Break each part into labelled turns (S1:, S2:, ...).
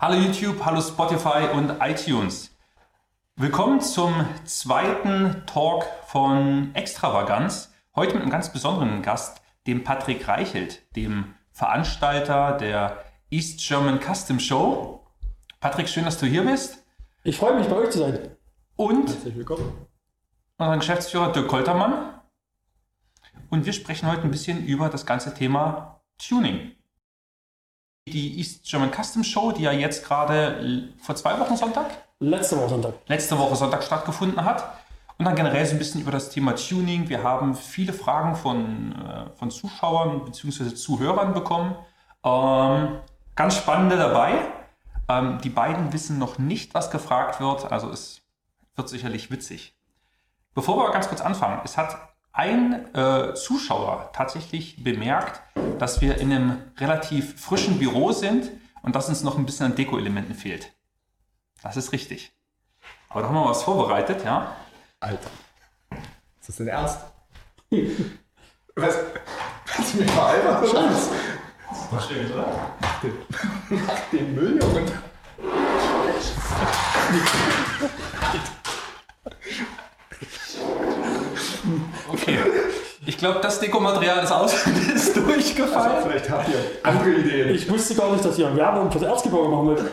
S1: Hallo YouTube, hallo Spotify und iTunes. Willkommen zum zweiten Talk von Extravaganz. Heute mit einem ganz besonderen Gast, dem Patrick Reichelt, dem Veranstalter der East German Custom Show. Patrick, schön, dass du hier bist.
S2: Ich freue mich, bei euch zu sein.
S1: Und
S2: Herzlich willkommen.
S1: unseren Geschäftsführer Dirk Koltermann. Und wir sprechen heute ein bisschen über das ganze Thema Tuning. Die East German Custom Show, die ja jetzt gerade vor zwei Wochen Sonntag,
S2: Letzte Woche Sonntag.
S1: letzte Woche Sonntag stattgefunden hat. Und dann generell so ein bisschen über das Thema Tuning. Wir haben viele Fragen von, äh, von Zuschauern bzw. Zuhörern bekommen. Ähm, ganz spannende dabei. Ähm, die beiden wissen noch nicht, was gefragt wird. Also es wird sicherlich witzig. Bevor wir aber ganz kurz anfangen, es hat ein äh, Zuschauer tatsächlich bemerkt, dass wir in einem relativ frischen Büro sind und dass uns noch ein bisschen an Deko-Elementen fehlt. Das ist richtig. Aber da haben wir was vorbereitet, ja?
S3: Alter. Ist das denn ernst? Was? Willst du mich veralbern? Scheiß.
S1: Stimmt, oder?
S3: Mach den Müll, Junge.
S1: Okay. Ich glaube, das Dekomaterial ist aus, ist durchgefallen.
S3: Vielleicht habt ihr andere Ideen.
S2: Ich wusste gar nicht, dass ihr Werbung fürs Erzgebirge machen wollt.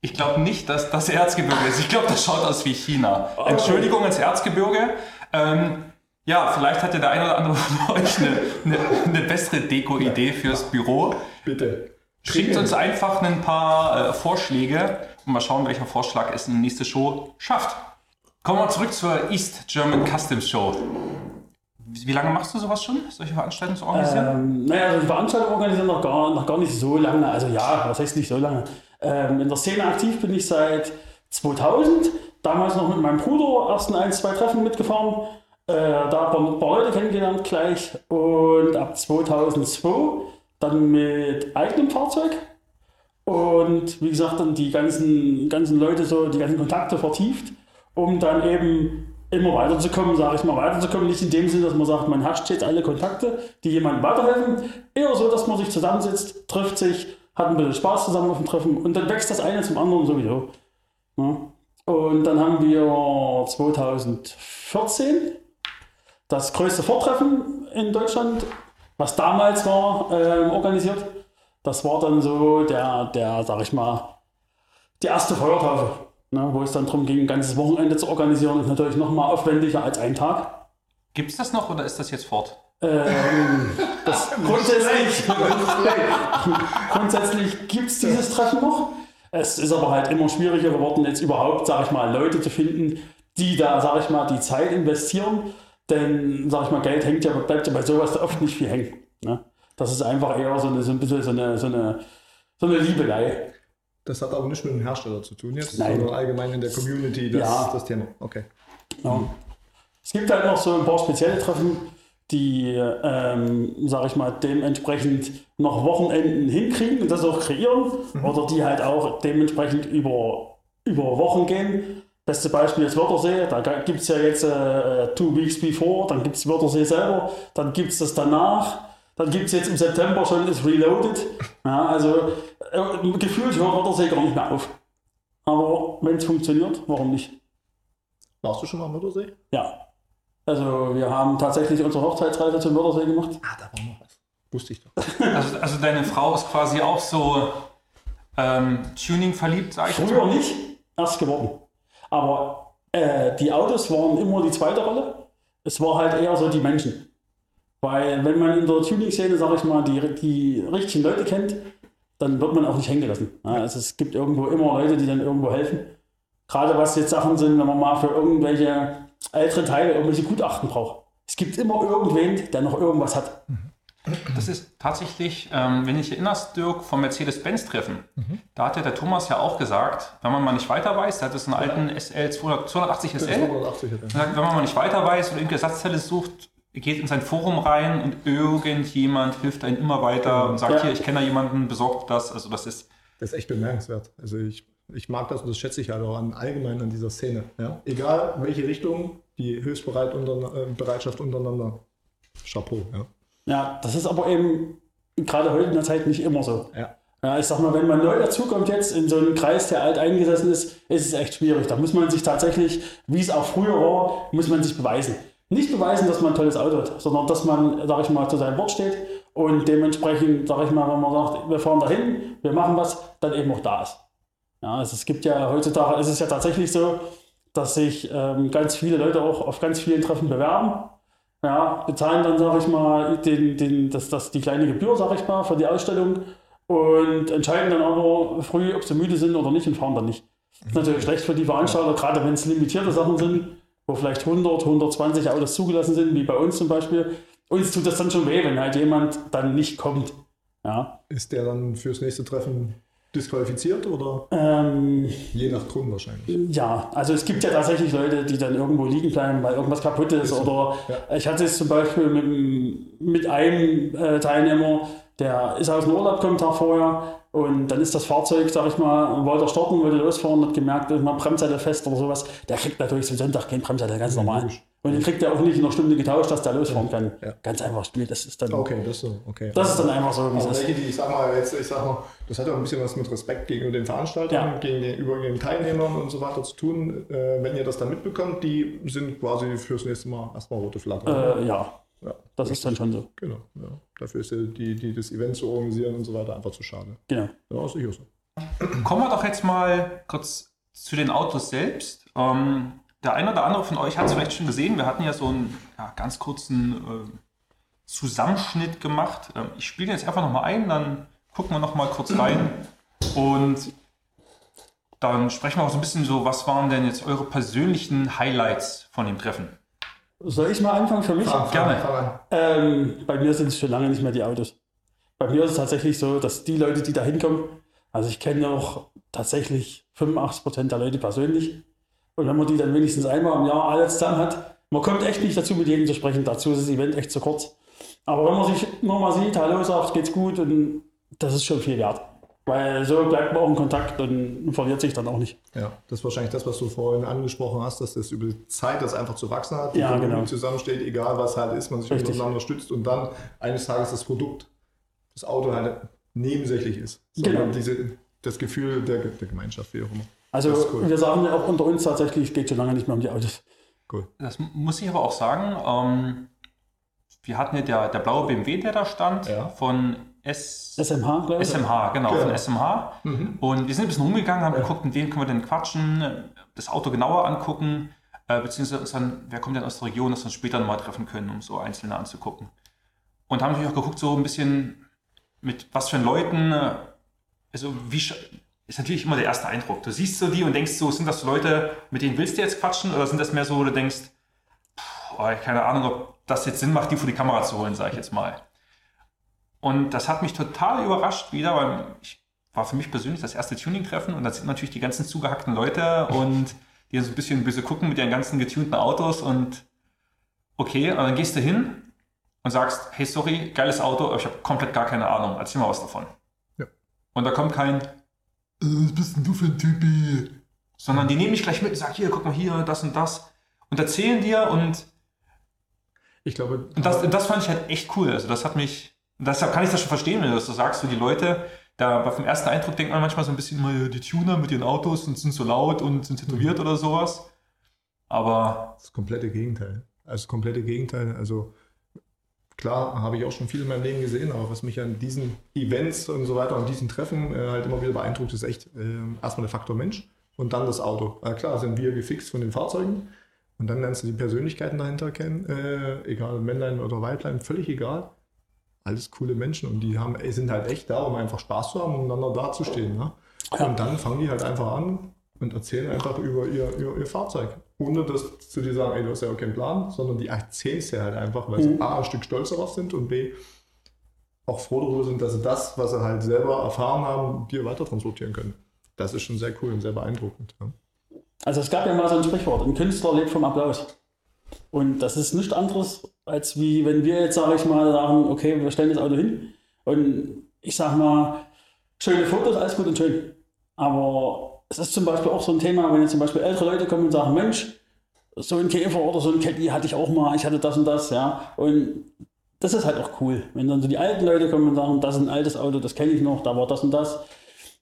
S1: Ich glaube nicht, dass das Erzgebirge ist. Ich glaube, das schaut aus wie China. Entschuldigung ins Erzgebirge. Ähm, ja, vielleicht hatte der eine oder andere von euch eine, eine, eine bessere Deko-Idee fürs Büro.
S3: Bitte.
S1: Schickt uns einfach ein paar äh, Vorschläge und mal schauen, welcher Vorschlag es in die nächste Show schafft. Kommen wir zurück zur East German Customs Show. Wie lange machst du sowas schon, solche Veranstaltungen zu organisieren?
S2: Ähm, naja, also die Veranstaltung organisieren noch gar, noch gar nicht so lange. Also ja, was heißt nicht so lange? Ähm, in der Szene aktiv bin ich seit 2000. Damals noch mit meinem Bruder ersten ein, zwei Treffen mitgefahren. Äh, da ein paar, paar Leute kennengelernt gleich. Und ab 2002 dann mit eigenem Fahrzeug. Und wie gesagt, dann die ganzen, ganzen Leute, so die ganzen Kontakte vertieft, um dann eben immer weiterzukommen, sage ich mal, weiterzukommen. Nicht in dem Sinne, dass man sagt, man hat stets alle Kontakte, die jemandem weiterhelfen. Eher so, dass man sich zusammensitzt, trifft sich, hat ein bisschen Spaß zusammen auf dem Treffen und dann wächst das eine zum anderen sowieso. Ja. Und dann haben wir 2014 das größte Vortreffen in Deutschland, was damals war, ähm, organisiert. Das war dann so der, der, sag ich mal, die erste Feuertaufe, ne, wo es dann darum ging, ein ganzes Wochenende zu organisieren. Ist natürlich noch mal aufwendiger als ein Tag.
S1: Gibt es das noch oder ist das jetzt fort?
S2: Ähm, das grundsätzlich grundsätzlich gibt es dieses Treffen noch. Es ist aber halt immer schwieriger geworden, jetzt überhaupt, sag ich mal, Leute zu finden, die da, sag ich mal, die Zeit investieren. Denn, sag ich mal, Geld hängt ja, bleibt ja bei sowas oft nicht viel hängen. Ne? Das ist einfach eher so, eine, so ein bisschen so eine, so eine, so eine Liebelei.
S3: Das hat aber nicht mit dem Hersteller zu tun jetzt,
S2: Nein.
S3: sondern allgemein in der Community das,
S2: Ja.
S3: das Thema. Okay.
S2: Ja. Es gibt halt noch so ein paar spezielle Treffen, die, ähm, sag ich mal, dementsprechend noch Wochenenden hinkriegen und das auch kreieren oder die halt auch dementsprechend über, über Wochen gehen. Beste Beispiel ist Wörthersee, da gibt es ja jetzt äh, Two Weeks Before, dann gibt es Wörthersee selber, dann gibt es das danach, dann gibt es jetzt im September schon das Reloaded. Ja, also äh, gefühlt hört Wörthersee gar nicht mehr auf. Aber wenn es funktioniert, warum nicht?
S3: Warst du schon mal am Muttersee?
S2: Ja. Also wir haben tatsächlich unsere Hochzeitsreise zum Mördersee gemacht.
S3: Ah, da war noch was. Wusste ich doch.
S1: Also, also deine Frau ist quasi auch so ähm, Tuning verliebt, sag ich
S2: Früher
S1: mal.
S2: nicht, erst geworden. Aber äh, die Autos waren immer die zweite Rolle. Es war halt eher so die Menschen. Weil wenn man in der Tuning-Szene, sag ich mal, die, die richtigen Leute kennt, dann wird man auch nicht hängen gelassen. Ja, also es gibt irgendwo immer Leute, die dann irgendwo helfen. Gerade was jetzt Sachen sind, wenn man mal für irgendwelche älteren Teile irgendwelche Gutachten braucht. Es gibt immer irgendwen, der noch irgendwas hat.
S1: Das ist tatsächlich, ähm, wenn ich erinnerst, Dirk, vom Mercedes-Benz-Treffen. Da hatte der Thomas ja auch gesagt, wenn man mal nicht weiter weiß, der hat das einen alten SL 200, 280
S3: Das
S1: SL.
S3: ist 180 hat er.
S1: Er sagt, wenn man mal nicht weiter weiß oder irgendeine Ersatzteile sucht, geht in sein Forum rein und irgendjemand hilft einem immer weiter und sagt,
S2: Ja.
S1: hier, ich kenne da jemanden, besorgt das. Also das ist,
S3: Das ist echt bemerkenswert. Also ich, ich mag das und das schätze ich halt auch an, allgemein an dieser Szene. Ja? Egal welche Richtung, die unter, äh, Bereitschaft untereinander. Chapeau, ja.
S2: Ja, das ist aber eben gerade heute in der Zeit nicht immer so.
S3: Ja.
S2: Ja, ich sag mal, wenn man neu dazukommt jetzt in so einen Kreis, der alt eingesessen ist, ist es echt schwierig. Da muss man sich tatsächlich, wie es auch früher war, muss man sich beweisen. Nicht beweisen, dass man ein tolles Auto hat, sondern dass man, sag ich mal, zu seinem Wort steht und dementsprechend, sag ich mal, wenn man sagt, wir fahren dahin, wir machen was, dann eben auch da ist. Ja, also es gibt ja heutzutage, ist es ja tatsächlich so, dass sich ähm, ganz viele Leute auch auf ganz vielen Treffen bewerben. Ja, bezahlen dann, sag ich mal, den, den, das, das, die kleine Gebühr, sag ich mal, für die Ausstellung und entscheiden dann aber früh, ob sie müde sind oder nicht und fahren dann nicht. Das ist natürlich schlecht für die Veranstalter, gerade wenn es limitierte Sachen sind, wo vielleicht 100, 120 Autos zugelassen sind, wie bei uns zum Beispiel. Uns tut das dann schon weh, wenn halt jemand dann nicht kommt. Ja.
S3: Ist der dann fürs nächste Treffen disqualifiziert oder
S2: Ähm,
S3: je nach Grund wahrscheinlich?
S2: Ja, also es gibt ja tatsächlich Leute, die dann irgendwo liegen bleiben, weil irgendwas kaputt ist.
S3: Ist
S2: Oder
S3: ja.
S2: ich hatte es zum Beispiel mit, mit einem äh, Teilnehmer, der ist aus dem Urlaub kommen Tag vorher und dann ist das Fahrzeug, sag ich mal, wollte er starten, wollte losfahren, hat gemerkt, ist mal Bremsseite fest oder sowas. Der kriegt natürlich zum Sonntag kein Bremsseite, ganz normal.
S3: logisch.
S2: Und den kriegt er auch nicht in einer Stunde getauscht, dass der losfahren kann.
S3: Ja.
S2: Ganz einfach Spiel, das ist dann,
S3: Okay, das so. Okay.
S2: das ist dann einfach so, wie es
S3: Aber
S2: ist.
S3: welche, die, ich sag mal, jetzt, ich sag mal, das hat ja auch ein bisschen was mit Respekt gegenüber den Veranstaltern,
S2: Ja.
S3: gegenüber den Teilnehmern und so weiter zu tun. Äh, wenn ihr das dann mitbekommt, die sind quasi fürs nächste Mal erstmal rote Flagge.
S2: Äh, ja,
S3: ja,
S2: das ist dann schon so.
S3: genau. Ja. Dafür ist ja die, die das Event zu organisieren und so weiter einfach zu schade.
S2: Genau.
S3: Ja, ist sicher so.
S1: Kommen wir doch jetzt mal kurz zu den Autos selbst. Ähm, der eine oder andere von euch hat es vielleicht schon gesehen. Wir hatten ja so einen ja, ganz kurzen äh, Zusammenschnitt gemacht. Ähm, ich spiele jetzt einfach nochmal ein, dann gucken wir nochmal kurz rein und dann sprechen wir auch so ein bisschen so, was waren denn jetzt eure persönlichen Highlights von dem Treffen?
S2: Soll ich mal anfangen für mich?
S3: Fang-
S1: Gerne.
S3: an.
S2: Ähm, bei mir sind es schon lange nicht mehr die Autos. Bei mir ist es tatsächlich so, dass die Leute, die da hinkommen, also ich kenne auch tatsächlich 85% der Leute persönlich. Und wenn man die dann wenigstens einmal im Jahr alle zusammen hat, man kommt echt nicht dazu, mit jedem zu sprechen. Dazu ist das Event echt zu kurz. Aber wenn man sich nochmal sieht, hallo sagt, geht's gut, und das ist schon viel wert. Weil so bleibt man auch in Kontakt und verliert sich dann auch nicht.
S3: Ja, das ist wahrscheinlich das, was du vorhin angesprochen hast, dass das über die Zeit das einfach zu wachsen hat, die
S2: Ja,
S3: Community
S2: genau.
S3: zusammensteht, egal was halt ist, man sich
S2: Richtig.
S3: untereinander stützt und dann eines Tages das Produkt, das Auto halt nebensächlich ist. Sondern
S2: Genau.
S3: diese, das Gefühl der, der Gemeinschaft, wie auch immer.
S2: Also
S3: cool.
S2: wir sagen ja auch unter uns tatsächlich, es geht schon lange nicht mehr um die Autos.
S3: Cool.
S1: Das muss ich aber auch sagen. Ähm, wir hatten ja der, der blaue BMW, der da stand,
S3: Ja.
S1: von S
S2: SMH, glaube ich.
S1: SMH, genau,
S3: Genau.
S1: von SMH.
S3: Mhm.
S1: Und wir sind ein bisschen rumgegangen, haben
S3: Ja.
S1: geguckt, mit wem können wir denn quatschen, das Auto genauer angucken, äh, beziehungsweise uns dann, wer kommt denn aus der Region, dass wir uns später nochmal treffen können, um so Einzelne anzugucken. Und haben natürlich auch geguckt, so ein bisschen mit was für Leuten, äh, also wie, ist natürlich immer der erste Eindruck. Du siehst so die und denkst so, sind das so Leute, mit denen willst du jetzt quatschen oder sind das mehr so, wo du denkst, pff, oh, keine Ahnung, ob das jetzt Sinn macht, die vor die Kamera zu holen, sage ich jetzt mal. Und das hat mich total überrascht wieder, weil ich war für mich persönlich das erste Tuning-Treffen und da sind natürlich die ganzen zugehackten Leute und die so ein bisschen böse gucken mit ihren ganzen getunten Autos und okay, und dann gehst du hin und sagst, hey, sorry, geiles Auto, aber ich habe komplett gar keine Ahnung, erzähl mal was davon.
S3: Ja.
S1: Und da kommt kein, äh, was bist denn du für ein Typi? Sondern die nehmen mich gleich mit und sagen, hier, guck mal hier, das und das und erzählen dir und
S3: Ich glaube,
S1: und das, und das fand ich halt echt cool. Also das hat mich, deshalb kann ich das schon verstehen, wenn du das so sagst, so die Leute, da vom ersten Eindruck denkt man manchmal so ein bisschen ja, die Tuner mit ihren Autos und sind so laut und sind tätowiert oder sowas. Aber
S3: das komplette Gegenteil. Also das komplette Gegenteil. Also klar, habe ich auch schon viel in meinem Leben gesehen, aber was mich an diesen Events und so weiter, an diesen Treffen äh, halt immer wieder beeindruckt, ist echt ähm, erstmal der Faktor Mensch und dann das Auto. Na klar, sind wir gefixt von den Fahrzeugen und dann lernst du die Persönlichkeiten dahinter kennen, äh, egal Männlein oder Weiblein, völlig egal. Alles coole Menschen und die haben, ey, sind halt echt da, um einfach Spaß zu haben, umeinander dazustehen. Ne? Und dann fangen die halt einfach an und erzählen einfach über ihr, ihr, ihr Fahrzeug. Ohne dass zu dir sagen, ey, du hast ja auch keinen Plan, sondern die erzählen es ja halt einfach, weil sie
S2: Mhm.
S3: A, ein Stück stolz darauf sind und B, auch froh darüber sind, dass sie das, was sie halt selber erfahren haben, dir weiter transportieren können. Das ist schon sehr cool und sehr beeindruckend. Ja.
S2: Also es gab ja mal so ein Sprichwort, ein Künstler lebt vom Applaus. Und das ist nichts anderes, als wie wenn wir jetzt, sage ich mal, sagen, okay, wir stellen das Auto hin und ich sag mal, schöne Fotos, alles gut und schön. Aber es ist zum Beispiel auch so ein Thema, wenn jetzt zum Beispiel ältere Leute kommen und sagen, Mensch, so ein Käfer oder so ein Caddy hatte ich auch mal, ich hatte das und das, ja. Und das ist halt auch cool. Wenn dann so die alten Leute kommen und sagen, das ist ein altes Auto, das kenne ich noch, da war das und das.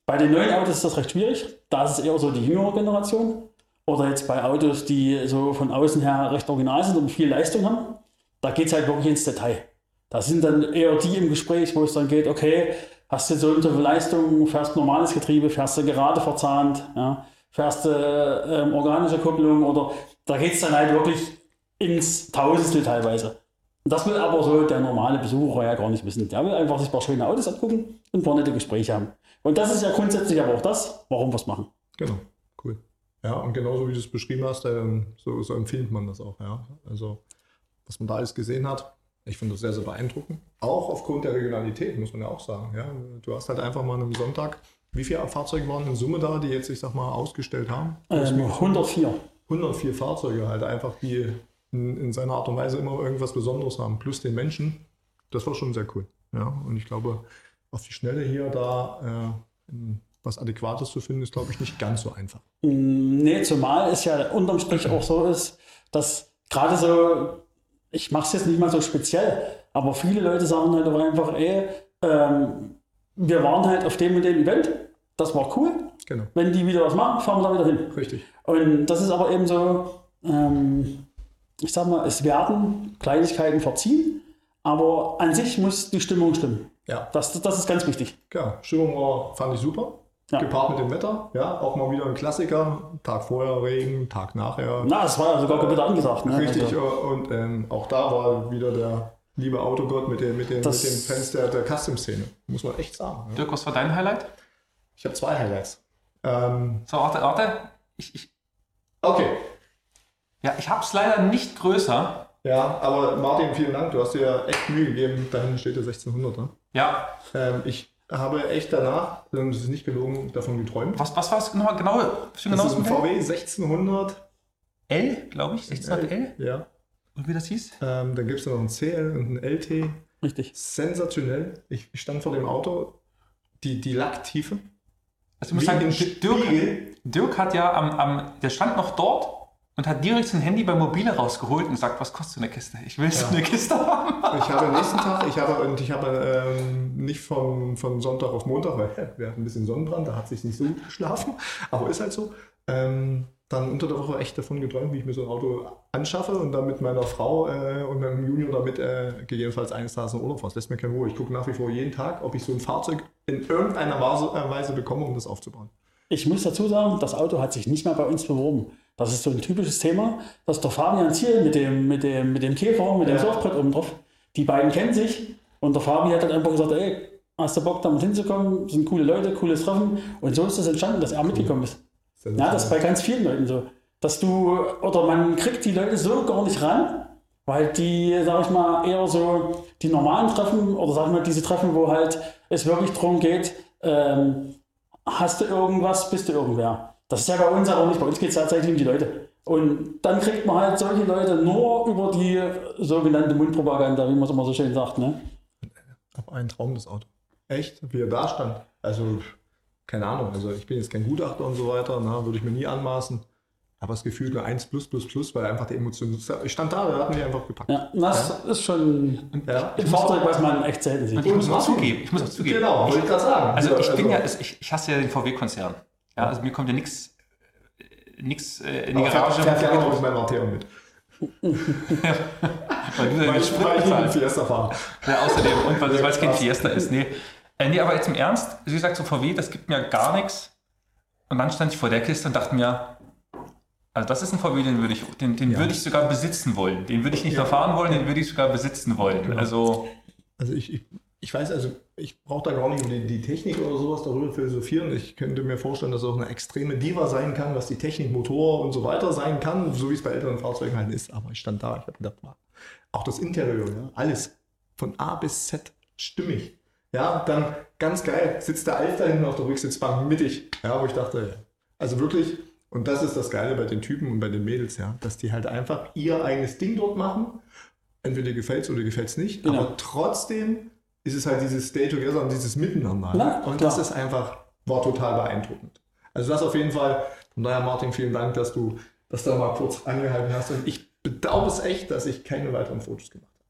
S2: Bei den neuen Autos ist das recht schwierig. Da ist es eher so die jüngere Generation. Oder jetzt bei Autos, die so von außen her recht original sind und viel Leistung haben. Da geht es halt wirklich ins Detail. Da sind dann eher die im Gespräch, wo es dann geht, okay, hast du so und so viel Leistung, fährst normales Getriebe, fährst du gerade verzahnt, ja, fährst du ähm, organische Kupplung oder da geht es dann halt wirklich ins Tausendstel teilweise. Und das will aber so der normale Besucher ja gar nicht wissen. Der will einfach sich ein paar schöne Autos angucken und ein paar nette Gespräche haben. Und das ist ja grundsätzlich aber auch das, warum wir es machen.
S3: Genau, cool. Ja, und genauso wie du es beschrieben hast, ähm, so, so empfindet man das auch. Ja. Also, was man da alles gesehen hat, ich finde das sehr, sehr beeindruckend. Auch aufgrund der Regionalität, muss man ja auch sagen. Ja. Du hast halt einfach mal einen Sonntag, wie viele Fahrzeuge waren in Summe da, die jetzt, ich sag mal, ausgestellt haben?
S2: Ähm, 104.
S3: 104 Fahrzeuge halt einfach, die in, in, seiner Art und Weise immer irgendwas Besonderes haben, plus den Menschen. Das war schon sehr cool. Ja, und ich glaube, auf die Schnelle hier da äh, was Adäquates zu finden, ist, glaube ich, nicht ganz so einfach.
S2: Mm, nee, zumal es ja unterm Strich auch so ist, dass gerade so, ich mache es jetzt nicht mal so speziell, aber viele Leute sagen halt einfach, ey, ähm, wir waren halt auf dem und dem Event, das war cool. Genau. Wenn die wieder was machen, fahren wir da wieder hin.
S3: Richtig.
S2: Und das ist aber eben so, ähm, ich sag mal, es werden Kleinigkeiten verziehen, aber an sich muss die Stimmung stimmen. Ja. Das, das ist ganz wichtig.
S3: Ja, Stimmung war, fand ich super. Ja. Gepaart mit dem Wetter, ja, auch mal wieder ein Klassiker. Tag vorher Regen, Tag nachher.
S2: Na, es war ja sogar Gewitter angesagt.
S3: Ne? Richtig, also. und ähm, auch da war wieder der liebe Autogott mit, der, mit, den, mit den Fans der, der Custom-Szene. Muss man echt sagen.
S1: Ja. Dirk, was war dein Highlight?
S3: Ich habe zwei Highlights.
S1: Ähm, so, warte, warte. Ich, ich,
S3: okay.
S1: Ja, ich habe es leider nicht größer.
S3: Ja, aber Martin, vielen Dank. Du hast dir ja echt Mühe gegeben. Da hinten steht der 1600. Ne?
S1: Ja.
S3: Ähm, ich habe echt danach, das ist nicht gelogen, davon geträumt.
S1: Was, was war es genau? genau,
S3: das genau ist ein VW 1600
S1: L, glaube ich. 1600 L?
S3: Ja.
S1: Und wie das hieß?
S3: Ähm, dann gibt es noch ein CL und ein LT.
S2: Richtig.
S3: Sensationell. Ich stand vor dem Auto. Die, die Lacktiefe.
S1: Also ich muss sagen, Dirk, Dirk, hat ja am, am, der stand noch dort und hat direkt sein Handy bei Mobile rausgeholt und sagt, was kostet so eine Kiste? Ich will so eine Kiste haben.
S3: Ich habe am nächsten Tag, ich habe, und ich habe ähm, nicht von, von Sonntag auf Montag, weil ja, wir hatten ein bisschen Sonnenbrand, da hat sich nicht so gut geschlafen, aber ist halt so. Ähm, dann unter der Woche echt davon geträumt, wie ich mir so ein Auto anschaffe und dann mit meiner Frau äh, und meinem Junior damit äh, gegebenenfalls eines Tages in Urlaub fahre. Das lässt mir keine Ruhe. Ich gucke nach wie vor jeden Tag, ob ich so ein Fahrzeug in irgendeiner äh, Weise bekomme, um das aufzubauen.
S2: Ich muss dazu sagen, das Auto hat sich nicht mehr bei uns beworben. Das ist so ein typisches Thema, dass der Fabian Ziel mit dem, mit dem, mit dem Käfer, mit dem ja. Surfbrett oben drauf, die beiden kennen sich und der Fabian hat dann einfach gesagt, ey, hast du Bock damit hinzukommen? Das sind coole Leute, cooles Treffen. Und so ist das entstanden, dass er mitgekommen ist. Ja, das ist bei ganz vielen Leuten so. Dass du, oder man kriegt die Leute so gar nicht ran, weil die, sag ich mal, eher so die normalen Treffen oder sag ich mal diese Treffen, wo halt es wirklich darum geht, ähm, hast du irgendwas, bist du irgendwer. Das ist ja bei uns aber nicht. Bei uns geht es tatsächlich um die Leute. Und dann kriegt man halt solche Leute nur über die sogenannte Mundpropaganda, wie man es immer so schön sagt. Ne?
S3: Aber ein Traum, das Auto. Echt? Wie er da stand. Also, keine Ahnung. Also, ich bin jetzt kein Gutachter und so weiter. Na, würde ich mir nie anmaßen. Aber das Gefühl nur 1 plus plus plus, weil einfach die Emotionen. Ich stand da, da hatten die einfach gepackt.
S2: Ja, das ja. ist schon ja. ein Fahrzeug, was man echt selten sieht.
S1: Ich muss auch zugeben. Ich muss auch zugeben.
S3: Genau, wollte ich gerade sagen.
S1: Also, ich bin also, ja, ich, ich hasse ja den VW-Konzern. Ja, also mir kommt ja nichts nix, äh, in die Garage.
S3: Fährt ja auch mit meinem Mateo mit.
S1: ja, weil du ja Sprit weil ich einen Fiesta fahren. Ja, außerdem, und weil es kein Fiesta ist. Nee. Äh, nee, aber jetzt im Ernst, wie gesagt, so VW, das gibt mir gar nichts. Und dann stand ich vor der Kiste und dachte mir, also das ist ein VW, den würde ich, den, den ja. würde ich sogar besitzen wollen. Den würde ich nicht ja. nur fahren wollen, den würde ich sogar besitzen wollen. Genau. Also,
S3: also ich, ich ich weiß also, ich brauche da gar nicht die, die, Technik oder sowas darüber philosophieren. Ich könnte mir vorstellen, dass es auch eine extreme Diva sein kann, was die Technik, Motor und so weiter sein kann, so wie es bei älteren Fahrzeugen halt ist. Aber ich stand da, ich habe gedacht, auch das Interieur, ja, alles von A bis Z stimmig. Ja, dann ganz geil, sitzt der Alf da hinten auf der Rücksitzbank mittig. Ja, wo ich dachte, also wirklich, und das ist das Geile bei den Typen und bei den Mädels, ja, dass die halt einfach ihr eigenes Ding dort machen. Entweder gefällt es oder gefällt es nicht, genau. aber trotzdem ist es halt dieses Stay Together und dieses Miteinander. Na, und das ist einfach, war total beeindruckend. Also das auf jeden Fall. Von daher, Martin, vielen Dank, dass du das da mal kurz angehalten hast. Und ich bedauere es echt, dass ich keine weiteren Fotos gemacht habe.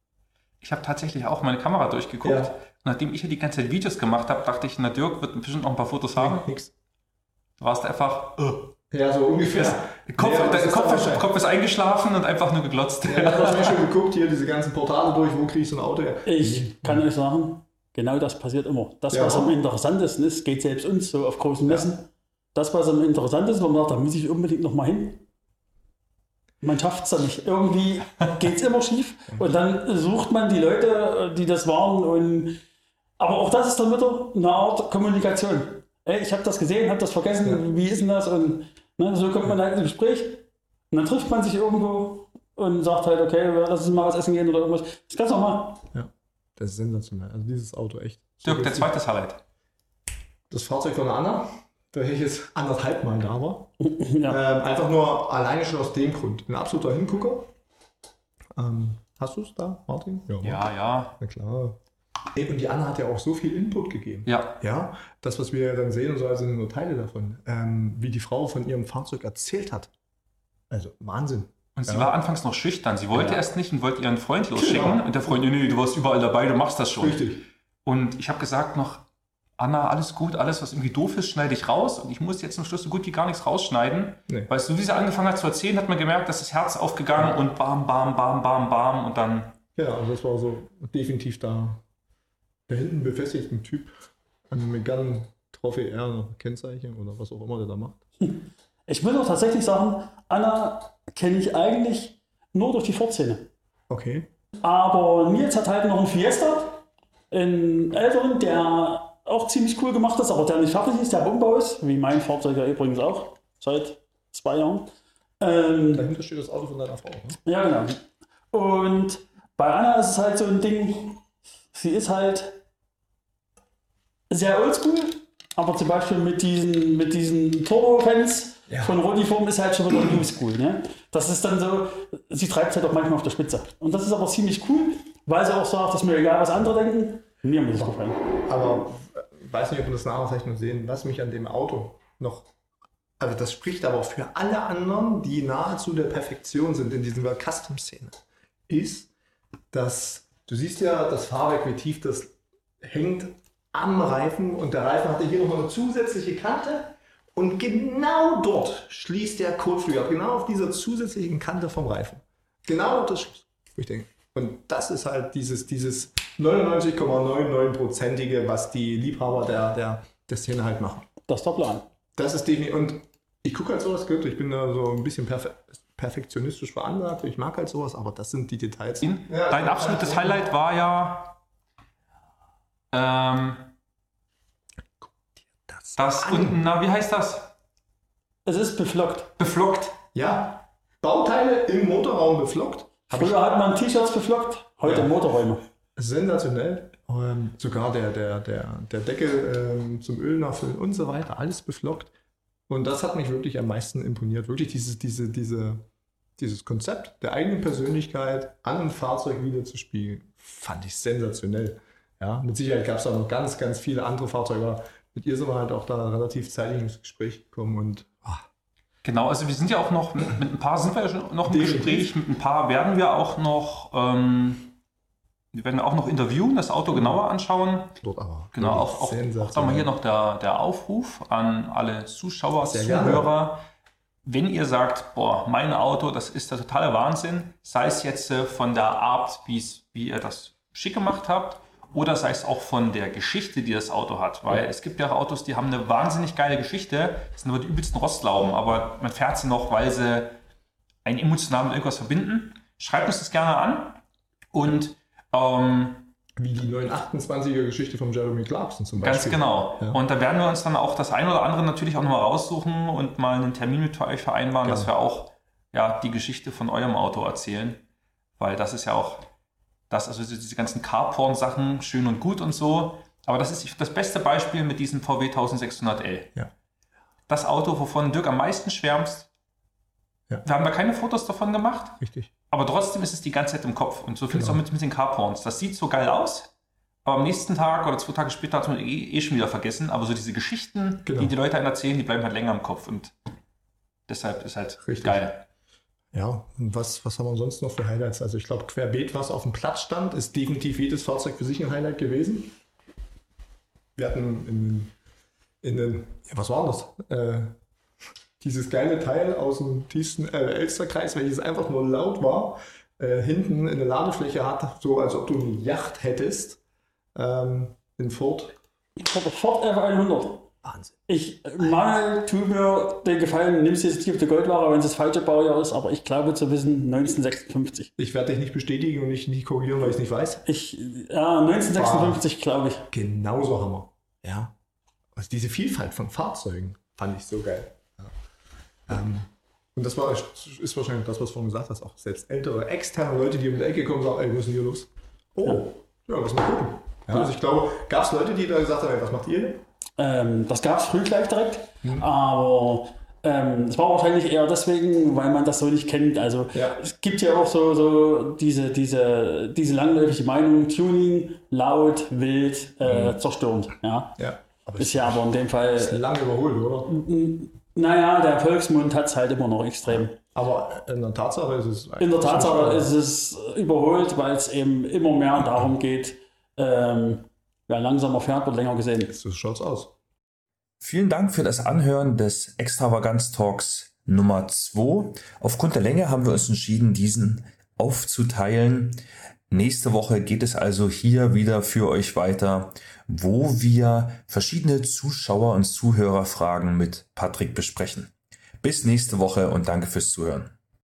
S1: ich habe tatsächlich auch meine Kamera durchgeguckt.
S3: Ja.
S1: Nachdem ich ja die ganze Zeit Videos gemacht habe, dachte ich, na Dirk wird bestimmt noch ein paar Fotos haben.
S3: Nix.
S1: Du warst einfach, äh,
S3: Ja, so ungefähr.
S1: der Kopf,
S3: das
S1: der
S3: ist
S1: Kopf, ist. Kopf ist eingeschlafen und einfach nur geglotzt.
S3: Ja, dann hast du mir schon geguckt, hier diese ganzen Portale durch, wo kriege ich so ein Auto her?
S2: Ich kann euch sagen, genau das passiert immer. Das,
S3: Ja.
S2: was am interessantesten ist, geht selbst uns so auf großen Messen. Das, was am interessantesten ist, wo man sagt, da muss ich unbedingt noch mal hin. Man schafft es dann nicht. Irgendwie geht es immer schief. Und dann sucht man die Leute, die das waren. Und, aber auch das ist dann wieder eine Art Kommunikation. Ey, ich habe das gesehen, habe das vergessen,
S3: Ja.
S2: wie ist denn das? Und ne, so kommt man halt ins Gespräch. Und dann trifft man sich irgendwo und sagt halt, okay, lass uns mal was essen gehen oder irgendwas. Das ist ganz normal.
S3: Das ist sensationell. Also dieses Auto echt.
S1: Dirk, der zweite Highlight.
S3: Das Fahrzeug von der Anna, da ich jetzt anderthalb Mal da war.
S2: ja.
S3: Ähm, einfach nur alleine schon aus dem Grund. Ein absoluter Hingucker. Ähm, hast du es da, Martin?
S1: Ja, ja,
S3: Na klar. Ey, und die Anna hat ja auch so viel Input gegeben.
S1: ja.
S3: Ja, das, was wir dann sehen und so, sind nur Teile davon. Ähm, wie die Frau von ihrem Fahrzeug erzählt hat. Also Wahnsinn.
S1: Und sie
S3: Ja.
S1: war anfangs noch schüchtern. Sie wollte
S3: Ja.
S1: erst nicht und wollte ihren Freund losschicken. Und der Freund, nee, nee, du warst überall dabei, du machst das schon.
S3: Richtig.
S1: Und ich habe gesagt noch, Anna, alles gut, alles, was irgendwie doof ist, schneide ich raus. Und ich muss jetzt zum Schluss so gut wie gar nichts rausschneiden.
S3: Nee.
S1: Weil so wie sie angefangen hat zu erzählen, hat man gemerkt, dass das Herz aufgegangen und bam, bam, bam, bam, bam. Und dann,
S3: Ja, also das war so definitiv da. Da hinten befestigt ein Typ an Megane Trophy R Kennzeichen oder was auch immer der da macht.
S2: Ich muss auch tatsächlich sagen, Anna kenne ich eigentlich nur durch die Ford-Szene.
S3: Okay.
S2: Aber Nils hat halt noch einen Fiesta, einen älteren, der auch ziemlich cool gemacht ist, aber der nicht fertig ist, der Umbau ist, wie mein Fahrzeug ja übrigens auch, seit zwei Jahren. Ähm,
S3: Dahinter steht das Auto von deiner Frau. Ne?
S2: ja, genau. Und bei Anna ist es halt so ein Ding, sie ist halt sehr oldschool, aber zum Beispiel mit diesen, mit diesen Turbo-Fans
S3: Ja.
S2: von Rodiform ist halt schon wieder New School. Ne? Das ist dann so, sie treibt halt auch manchmal auf der Spitze. Und das ist aber ziemlich cool, weil sie auch sagt, ist mir egal, was andere denken. Mir muss es gefallen.
S3: Aber weiß nicht, ob wir das nachher noch sehen, was mich an dem Auto noch. Also das spricht aber auch für alle anderen, die nahezu der Perfektion sind in dieser Custom-Szene, ist, dass du siehst ja das Fahrwerk, wie tief das hängt am Reifen und der Reifen hatte hier nochmal eine zusätzliche Kante und genau dort schließt der Kotflügel ab, genau auf dieser zusätzlichen Kante vom Reifen. Genau das wo Ich denke, und das ist halt dieses, dieses 99,99%ige, was die Liebhaber der, der, der Szene halt machen.
S2: Das ist der Plan.
S3: Das ist definitiv, und ich gucke halt sowas, gut, ich bin da so ein bisschen perfe perfektionistisch veranlagt, ich mag halt sowas, aber das sind die Details. Ja,
S1: dein absolutes Highlight war ja, ähm,
S3: Das,
S1: das unten, na, wie heißt das?
S2: Es ist beflockt.
S1: Beflockt.
S3: Ja, Bauteile im Motorraum beflockt.
S2: Früher hat man T-Shirts beflockt, heute
S3: Ja.
S2: Motorräume.
S3: Sensationell. Ähm, sogar der, der, der, der Deckel ähm, zum Öl nachfüllen und so weiter, alles beflockt. Und das hat mich wirklich am meisten imponiert. Wirklich dieses, diese, diese, dieses Konzept der eigenen Persönlichkeit an ein Fahrzeug wieder zu spiegeln, fand ich sensationell. Ja, mit Sicherheit gab es da noch ganz, ganz viele andere Fahrzeuge. Mit ihr sind wir halt auch da relativ zeitig ins Gespräch gekommen und ah,
S1: Genau, also wir sind ja auch noch, mit, mit ein paar sind wir ja schon noch im
S3: Definitiv.
S1: Gespräch, mit ein paar werden wir auch noch, ähm, wir werden auch noch interviewen, das Auto genauer anschauen.
S3: dort aber.
S1: Genau, auch, auch, auch sagen wir hier noch der, der Aufruf an alle Zuschauer,
S3: Sehr gerne.
S1: Zuhörer. Wenn ihr sagt, boah, mein Auto, das ist der totale Wahnsinn, sei es jetzt äh, von der Art, wie ihr das schick gemacht habt, oder sei es auch von der Geschichte, die das Auto hat. Weil es gibt ja auch Autos, die haben eine wahnsinnig geile Geschichte, das sind aber die übelsten Rostlauben, aber man fährt sie noch, weil sie einen emotional mit irgendwas verbinden. Schreibt uns das gerne an und ähm,
S3: Wie die 928er Geschichte von Jeremy Clarkson zum Beispiel.
S1: Ganz genau.
S3: Ja.
S1: Und da werden wir uns dann auch das ein oder andere natürlich auch nochmal raussuchen und mal einen Termin mit euch vereinbaren,
S3: Genau.
S1: dass wir auch ja, die Geschichte von eurem Auto erzählen. Weil das ist ja auch das, also diese ganzen Carporn-Sachen, schön und gut und so. Aber das ist das beste Beispiel mit diesem VW 1600L.
S3: Ja.
S1: Das Auto, wovon Dirk am meisten schwärmst.
S3: Ja.
S1: Wir haben da keine Fotos davon gemacht,
S3: Richtig.
S1: aber trotzdem ist es die ganze Zeit im Kopf. Und so viel ist
S3: Genau.
S1: auch mit, mit den Carporns. Das sieht so geil aus, aber am nächsten Tag oder zwei Tage später hat man eh, eh schon wieder vergessen. Aber so diese Geschichten,
S3: Genau.
S1: die die Leute einem erzählen, die bleiben halt länger im Kopf. Und deshalb ist halt
S3: Richtig.
S1: geil.
S3: Ja, was, was haben wir sonst noch für Highlights? Also ich glaube, querbeet, was auf dem Platz stand, ist definitiv jedes Fahrzeug für sich ein Highlight gewesen. Wir hatten in, in den, ja, was war das? Äh, dieses geile Teil aus dem tiefsten äh, Elsterkreis, welches einfach nur laut war, äh, hinten eine Ladefläche hat, so als ob du eine Yacht hättest. Ähm, in Ford.
S2: Ford F100.
S3: Wahnsinn.
S2: Ich mal tu mir den Gefallen, nimm es jetzt nicht auf die Goldware, wenn es das falsche Baujahr ist, aber ich glaube zu wissen 1956.
S3: Ich werde dich nicht bestätigen und nicht, nicht korrigieren, weil ich es nicht weiß.
S2: Ich, ja, 1956 glaube ich.
S3: Genauso Hammer. Ja. Also diese Vielfalt von Fahrzeugen fand ich so geil. Ja. Ähm, und das war, ist wahrscheinlich das, was du vorhin gesagt hast, auch selbst ältere, externe Leute, die um die Ecke kommen, sagen, ey, was ist denn hier los? Oh, ja, lass mal gucken. Ja, also ich glaube, gab es Leute, die da gesagt haben, ey, was macht ihr hier?
S2: Ähm, das gab es früh gleich direkt, aber ähm, es war wahrscheinlich eher deswegen, weil man das so nicht kennt. Also
S3: Ja.
S2: es gibt ja auch so, so diese, diese, diese langläufige Meinung, Tuning, laut, wild, äh, zerstörend. Ja.
S3: Ja. Aber
S2: Ist ja aber in dem Fall,
S3: ist lange überholt, oder?
S2: naja, der Volksmund hat es halt immer noch extrem.
S3: Aber in der Tatsache ist es.
S2: In der Tatsache ist es überholt, weil es eben immer mehr darum geht, ähm, wer langsamer fährt, wird länger gesehen.
S3: So schaut's aus.
S1: Vielen Dank für das Anhören des Extravaganz Talks Nummer 2. Aufgrund der Länge haben wir uns entschieden, diesen aufzuteilen. Nächste Woche geht es also hier wieder für euch weiter, wo wir verschiedene Zuschauer- und Zuhörerfragen mit Patrick besprechen. Bis nächste Woche und danke fürs Zuhören.